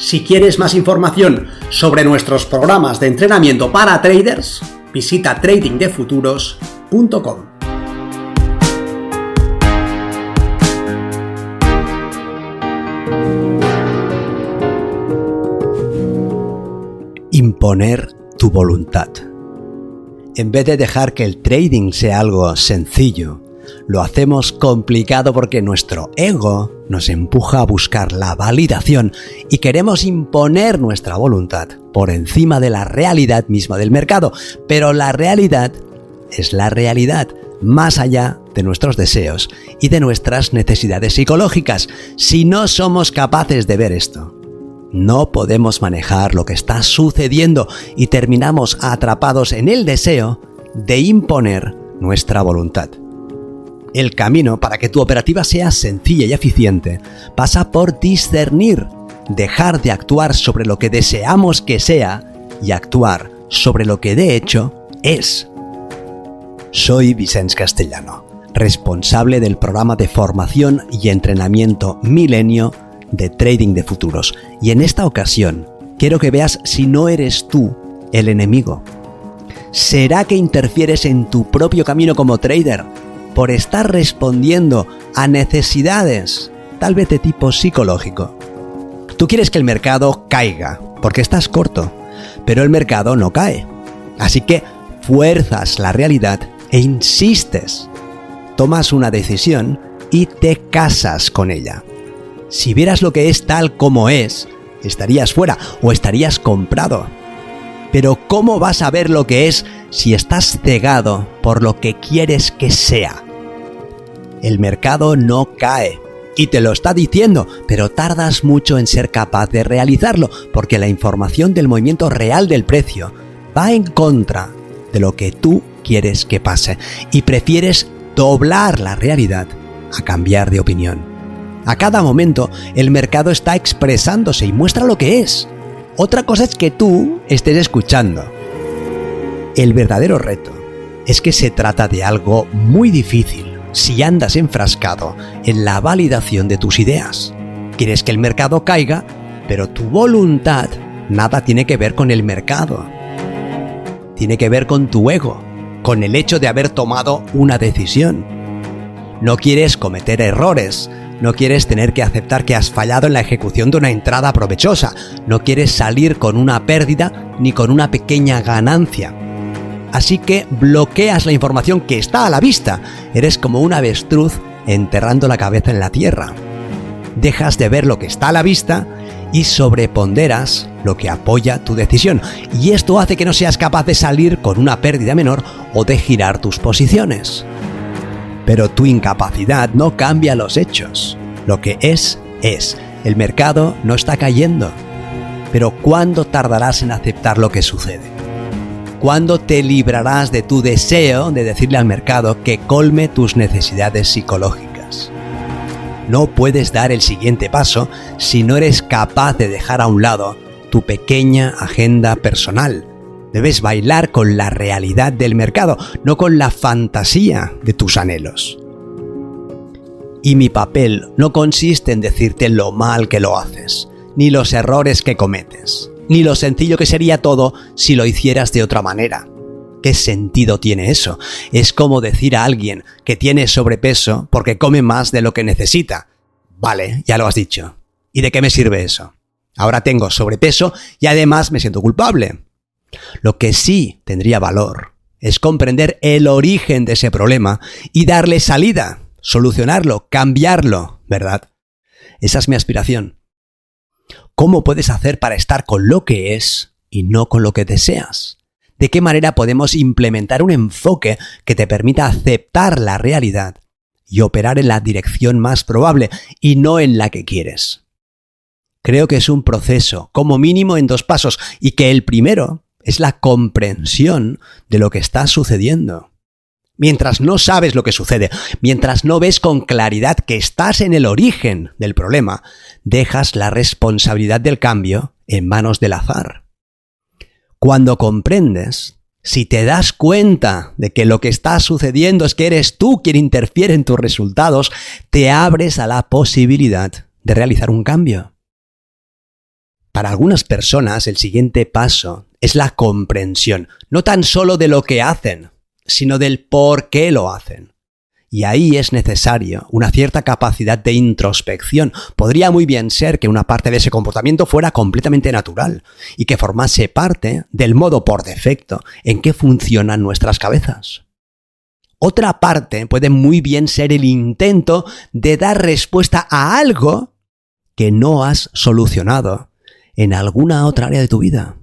Si quieres más información sobre nuestros programas de entrenamiento para traders, visita tradingdefuturos.com. Imponer tu voluntad. En vez de dejar que el trading sea algo sencillo, lo hacemos complicado porque nuestro ego nos empuja a buscar la validación y queremos imponer nuestra voluntad por encima de la realidad misma del mercado. Pero la realidad es la realidad, más allá de nuestros deseos y de nuestras necesidades psicológicas. Si no somos capaces de ver esto, no podemos manejar lo que está sucediendo y terminamos atrapados en el deseo de imponer nuestra voluntad. El camino para que tu operativa sea sencilla y eficiente pasa por discernir, dejar de actuar sobre lo que deseamos que sea y actuar sobre lo que de hecho es. Soy Vicente Castellano, responsable del programa de formación y entrenamiento Milenio de Trading de Futuros. Y en esta ocasión quiero que veas si no eres tú el enemigo. ¿Será que interfieres en tu propio camino como trader? Por estar respondiendo a necesidades, tal vez de tipo psicológico. Tú quieres que el mercado caiga, porque estás corto, pero el mercado no cae. Así que fuerzas la realidad e insistes. Tomas una decisión y te casas con ella. Si vieras lo que es tal como es, estarías fuera o estarías comprado. Pero ¿cómo vas a ver lo que es si estás cegado por lo que quieres que sea? El mercado no cae. Y te lo está diciendo, pero tardas mucho en ser capaz de realizarlo, porque la información del movimiento real del precio va en contra de lo que tú quieres que pase. Y prefieres doblar la realidad a cambiar de opinión. A cada momento el mercado está expresándose y muestra lo que es. Otra cosa es que tú estés escuchando. El verdadero reto es que se trata de algo muy difícil si andas enfrascado en la validación de tus ideas. Quieres que el mercado caiga, pero tu voluntad nada tiene que ver con el mercado. Tiene que ver con tu ego, con el hecho de haber tomado una decisión. No quieres cometer errores, no quieres tener que aceptar que has fallado en la ejecución de una entrada provechosa. No quieres salir con una pérdida ni con una pequeña ganancia. Así que bloqueas la información que está a la vista. Eres como un avestruz enterrando la cabeza en la tierra. Dejas de ver lo que está a la vista y sobreponderas lo que apoya tu decisión. Y esto hace que no seas capaz de salir con una pérdida menor o de girar tus posiciones. Pero tu incapacidad no cambia los hechos. Lo que es, es. El mercado no está cayendo. Pero ¿cuándo tardarás en aceptar lo que sucede? ¿Cuándo te librarás de tu deseo de decirle al mercado que colme tus necesidades psicológicas? No puedes dar el siguiente paso si no eres capaz de dejar a un lado tu pequeña agenda personal Debes bailar con la realidad del mercado, no con la fantasía de tus anhelos. Y mi papel no consiste en decirte lo mal que lo haces, ni los errores que cometes, ni lo sencillo que sería todo si lo hicieras de otra manera. ¿Qué sentido tiene eso? Es como decir a alguien que tiene sobrepeso porque come más de lo que necesita. Vale, ya lo has dicho. ¿Y de qué me sirve eso? Ahora tengo sobrepeso y además me siento culpable. Lo que sí tendría valor es comprender el origen de ese problema y darle salida, solucionarlo, cambiarlo, ¿verdad? Esa es mi aspiración. ¿Cómo puedes hacer para estar con lo que es y no con lo que deseas? ¿De qué manera podemos implementar un enfoque que te permita aceptar la realidad y operar en la dirección más probable y no en la que quieres? Creo que es un proceso, como mínimo en dos pasos, y que el primero es la comprensión de lo que está sucediendo. Mientras no sabes lo que sucede, mientras no ves con claridad que estás en el origen del problema, dejas la responsabilidad del cambio en manos del azar. Cuando comprendes, si te das cuenta de que lo que está sucediendo es que eres tú quien interfiere en tus resultados, te abres a la posibilidad de realizar un cambio. Para algunas personas el siguiente paso es la comprensión, no tan solo de lo que hacen, sino del por qué lo hacen. Y ahí es necesario una cierta capacidad de introspección. Podría muy bien ser que una parte de ese comportamiento fuera completamente natural y que formase parte del modo por defecto en que funcionan nuestras cabezas. Otra parte puede muy bien ser el intento de dar respuesta a algo que no has solucionado en alguna otra área de tu vida.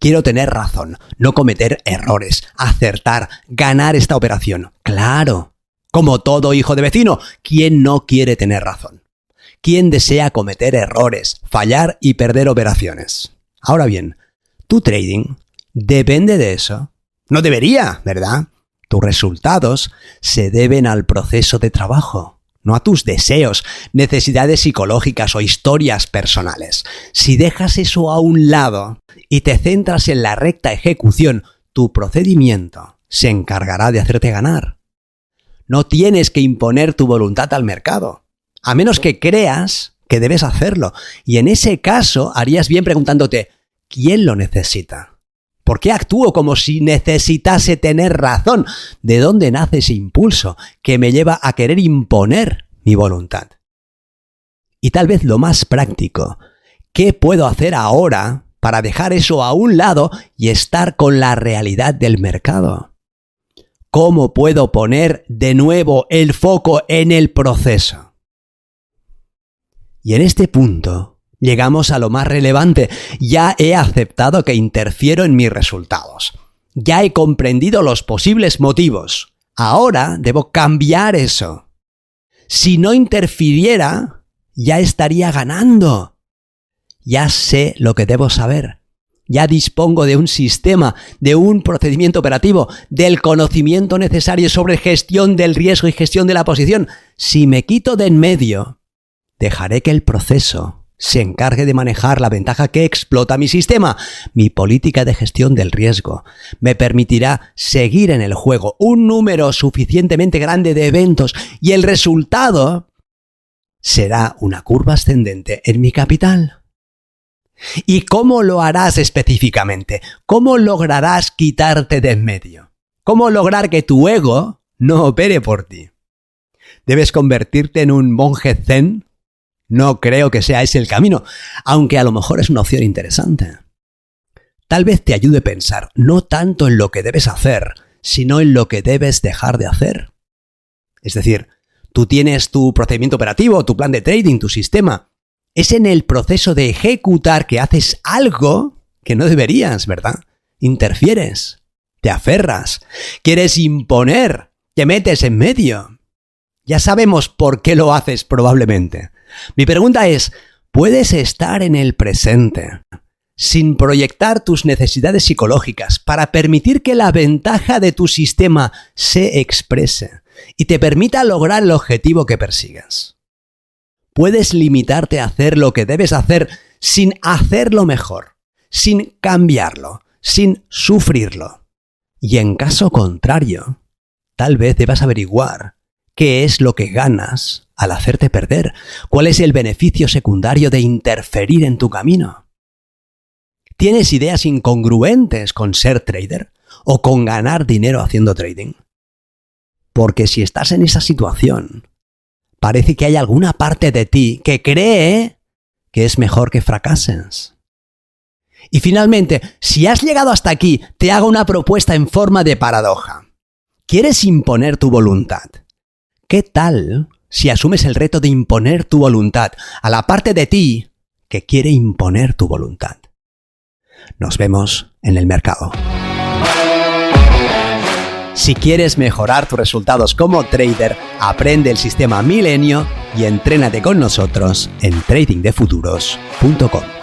Quiero tener razón, no cometer errores, acertar, ganar esta operación. Claro. Como todo hijo de vecino, ¿quién no quiere tener razón? ¿Quién desea cometer errores, fallar y perder operaciones? Ahora bien, tu trading depende de eso. No debería, ¿verdad? Tus resultados se deben al proceso de trabajo no a tus deseos, necesidades psicológicas o historias personales. Si dejas eso a un lado y te centras en la recta ejecución, tu procedimiento se encargará de hacerte ganar. No tienes que imponer tu voluntad al mercado, a menos que creas que debes hacerlo. Y en ese caso harías bien preguntándote, ¿quién lo necesita? ¿Por qué actúo como si necesitase tener razón? ¿De dónde nace ese impulso que me lleva a querer imponer mi voluntad? Y tal vez lo más práctico, ¿qué puedo hacer ahora para dejar eso a un lado y estar con la realidad del mercado? ¿Cómo puedo poner de nuevo el foco en el proceso? Y en este punto Llegamos a lo más relevante. Ya he aceptado que interfiero en mis resultados. Ya he comprendido los posibles motivos. Ahora debo cambiar eso. Si no interfiriera, ya estaría ganando. Ya sé lo que debo saber. Ya dispongo de un sistema, de un procedimiento operativo, del conocimiento necesario sobre gestión del riesgo y gestión de la posición. Si me quito de en medio, dejaré que el proceso se encargue de manejar la ventaja que explota mi sistema. Mi política de gestión del riesgo me permitirá seguir en el juego un número suficientemente grande de eventos y el resultado será una curva ascendente en mi capital. ¿Y cómo lo harás específicamente? ¿Cómo lograrás quitarte de en medio? ¿Cómo lograr que tu ego no opere por ti? ¿Debes convertirte en un monje zen no creo que sea ese el camino, aunque a lo mejor es una opción interesante. Tal vez te ayude a pensar no tanto en lo que debes hacer, sino en lo que debes dejar de hacer. Es decir, tú tienes tu procedimiento operativo, tu plan de trading, tu sistema. Es en el proceso de ejecutar que haces algo que no deberías, ¿verdad? Interfieres, te aferras, quieres imponer, te metes en medio. Ya sabemos por qué lo haces probablemente. Mi pregunta es, ¿puedes estar en el presente sin proyectar tus necesidades psicológicas para permitir que la ventaja de tu sistema se exprese y te permita lograr el objetivo que persigas? Puedes limitarte a hacer lo que debes hacer sin hacerlo mejor, sin cambiarlo, sin sufrirlo. Y en caso contrario, tal vez debas averiguar qué es lo que ganas al hacerte perder? ¿Cuál es el beneficio secundario de interferir en tu camino? ¿Tienes ideas incongruentes con ser trader o con ganar dinero haciendo trading? Porque si estás en esa situación, parece que hay alguna parte de ti que cree que es mejor que fracases. Y finalmente, si has llegado hasta aquí, te hago una propuesta en forma de paradoja. ¿Quieres imponer tu voluntad? ¿Qué tal si asumes el reto de imponer tu voluntad a la parte de ti que quiere imponer tu voluntad. Nos vemos en el mercado. Si quieres mejorar tus resultados como trader, aprende el sistema Milenio y entrénate con nosotros en tradingdefuturos.com.